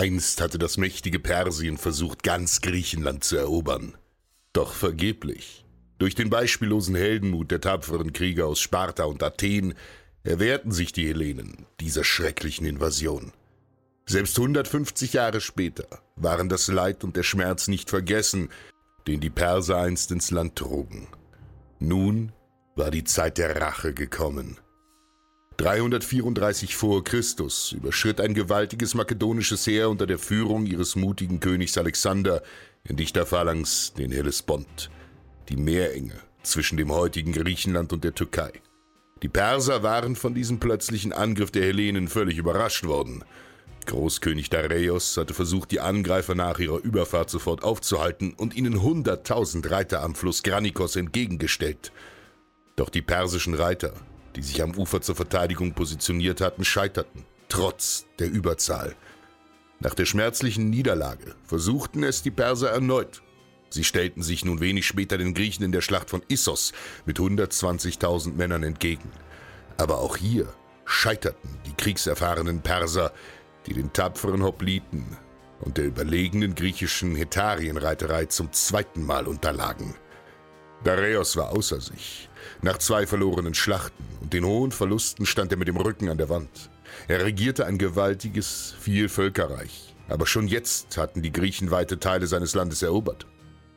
Einst hatte das mächtige Persien versucht, ganz Griechenland zu erobern. Doch vergeblich. Durch den beispiellosen Heldenmut der tapferen Krieger aus Sparta und Athen erwehrten sich die Hellenen dieser schrecklichen Invasion. Selbst 150 Jahre später waren das Leid und der Schmerz nicht vergessen, den die Perser einst ins Land trugen. Nun war die Zeit der Rache gekommen. 334 vor Christus überschritt ein gewaltiges makedonisches Heer unter der Führung ihres mutigen Königs Alexander in dichter Phalanx den Hellespont, die Meerenge zwischen dem heutigen Griechenland und der Türkei. Die Perser waren von diesem plötzlichen Angriff der Hellenen völlig überrascht worden. Großkönig Dareios hatte versucht, die Angreifer nach ihrer Überfahrt sofort aufzuhalten und ihnen hunderttausend Reiter am Fluss Granikos entgegengestellt. Doch die persischen Reiter, die sich am Ufer zur Verteidigung positioniert hatten, scheiterten, trotz der Überzahl. Nach der schmerzlichen Niederlage versuchten es die Perser erneut Sie stellten sich nun wenig später den Griechen in der Schlacht von Issos mit 120.000 Männern entgegen. Aber auch hier scheiterten die kriegserfahrenen Perser, die den tapferen Hopliten und der überlegenen griechischen Hetarienreiterei zum zweiten Mal unterlagen. Dareios war außer sich. Nach zwei verlorenen Schlachten und den hohen Verlusten stand er mit dem Rücken an der Wand. Er regierte ein gewaltiges Vielvölkerreich, aber schon jetzt hatten die Griechen weite Teile seines Landes erobert.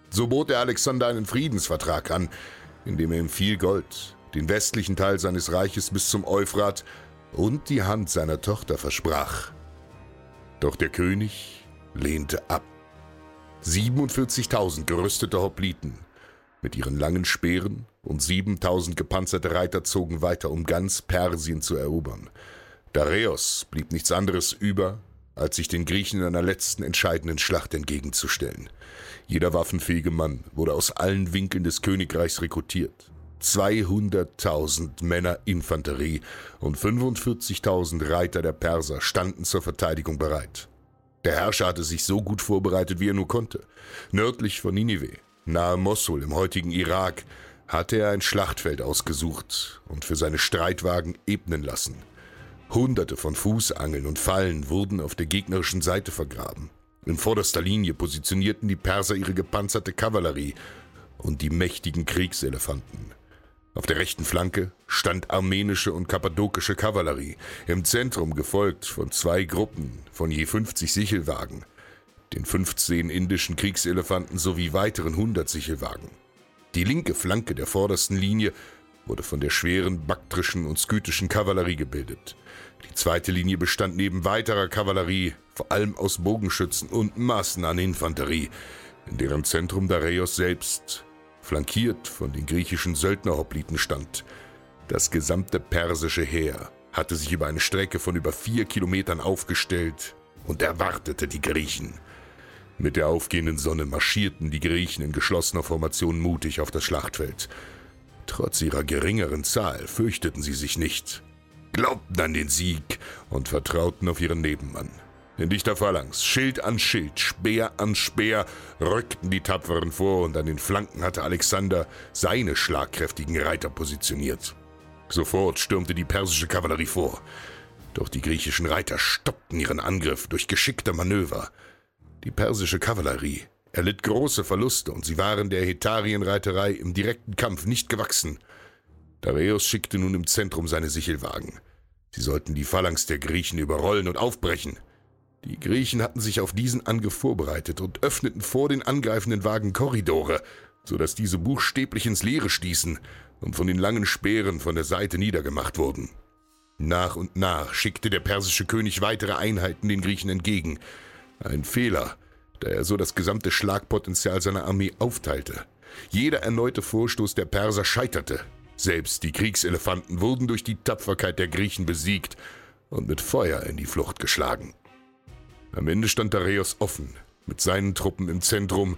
So bot er Alexander einen Friedensvertrag an, in dem er ihm viel Gold, den westlichen Teil seines Reiches bis zum Euphrat und die Hand seiner Tochter versprach. Doch der König lehnte ab. 47.000 gerüstete Hopliten mit ihren langen Speeren und 7.000 gepanzerte Reiter zogen weiter, um ganz Persien zu erobern. Dareios blieb nichts anderes über, als sich den Griechen in einer letzten entscheidenden Schlacht entgegenzustellen. Jeder waffenfähige Mann wurde aus allen Winkeln des Königreichs rekrutiert. 200.000 Männer Infanterie und 45.000 Reiter der Perser standen zur Verteidigung bereit. Der Herrscher hatte sich so gut vorbereitet, wie er nur konnte. Nördlich von Ninive, nahe Mosul im heutigen Irak, hatte er ein Schlachtfeld ausgesucht und für seine Streitwagen ebnen lassen. Hunderte von Fußangeln und Fallen wurden auf der gegnerischen Seite vergraben. In vorderster Linie positionierten die Perser ihre gepanzerte Kavallerie und die mächtigen Kriegselefanten. Auf der rechten Flanke stand armenische und kappadokische Kavallerie, im Zentrum gefolgt von zwei Gruppen von je 50 Sichelwagen, den 15 indischen Kriegselefanten sowie weiteren 100 Sichelwagen. Die linke Flanke der vordersten Linie wurde von der schweren baktrischen und skytischen Kavallerie gebildet. Die zweite Linie bestand neben weiterer Kavallerie vor allem aus Bogenschützen und Massen an Infanterie, in deren Zentrum Dareios selbst, flankiert von den griechischen Söldnerhopliten stand. Das gesamte persische Heer hatte sich über eine Strecke von über vier Kilometern aufgestellt und erwartete die Griechen. Mit der aufgehenden Sonne marschierten die Griechen in geschlossener Formation mutig auf das Schlachtfeld. Trotz ihrer geringeren Zahl fürchteten sie sich nicht, glaubten an den Sieg und vertrauten auf ihren Nebenmann. In dichter Phalanx, Schild an Schild, Speer an Speer, rückten die Tapferen vor und an den Flanken hatte Alexander seine schlagkräftigen Reiter positioniert. Sofort stürmte die persische Kavallerie vor. Doch die griechischen Reiter stoppten ihren Angriff durch geschickte Manöver. Die persische Kavallerie erlitt große Verluste und sie waren der Hetarienreiterei im direkten Kampf nicht gewachsen. Dareios schickte nun im Zentrum seine Sichelwagen. Sie sollten die Phalanx der Griechen überrollen und aufbrechen. Die Griechen hatten sich auf diesen Angriff vorbereitet und öffneten vor den angreifenden Wagen Korridore, so dass diese buchstäblich ins Leere stießen und von den langen Speeren von der Seite niedergemacht wurden. Nach und nach schickte der persische König weitere Einheiten den Griechen entgegen. Ein Fehler, da er so das gesamte Schlagpotenzial seiner Armee aufteilte. Jeder erneute Vorstoß der Perser scheiterte. Selbst die Kriegselefanten wurden durch die Tapferkeit der Griechen besiegt und mit Feuer in die Flucht geschlagen. Am Ende stand Dareios offen, mit seinen Truppen im Zentrum,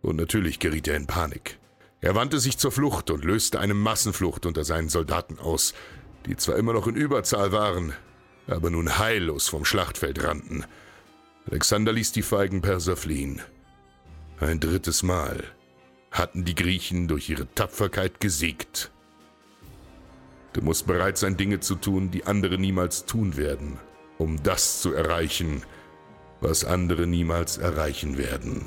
und natürlich geriet er in Panik. Er wandte sich zur Flucht und löste eine Massenflucht unter seinen Soldaten aus, die zwar immer noch in Überzahl waren, aber nun heillos vom Schlachtfeld rannten. Alexander ließ die feigen Perser fliehen. Ein drittes Mal hatten die Griechen durch ihre Tapferkeit gesiegt. Du musst bereit sein, Dinge zu tun, die andere niemals tun werden, um das zu erreichen, was andere niemals erreichen werden.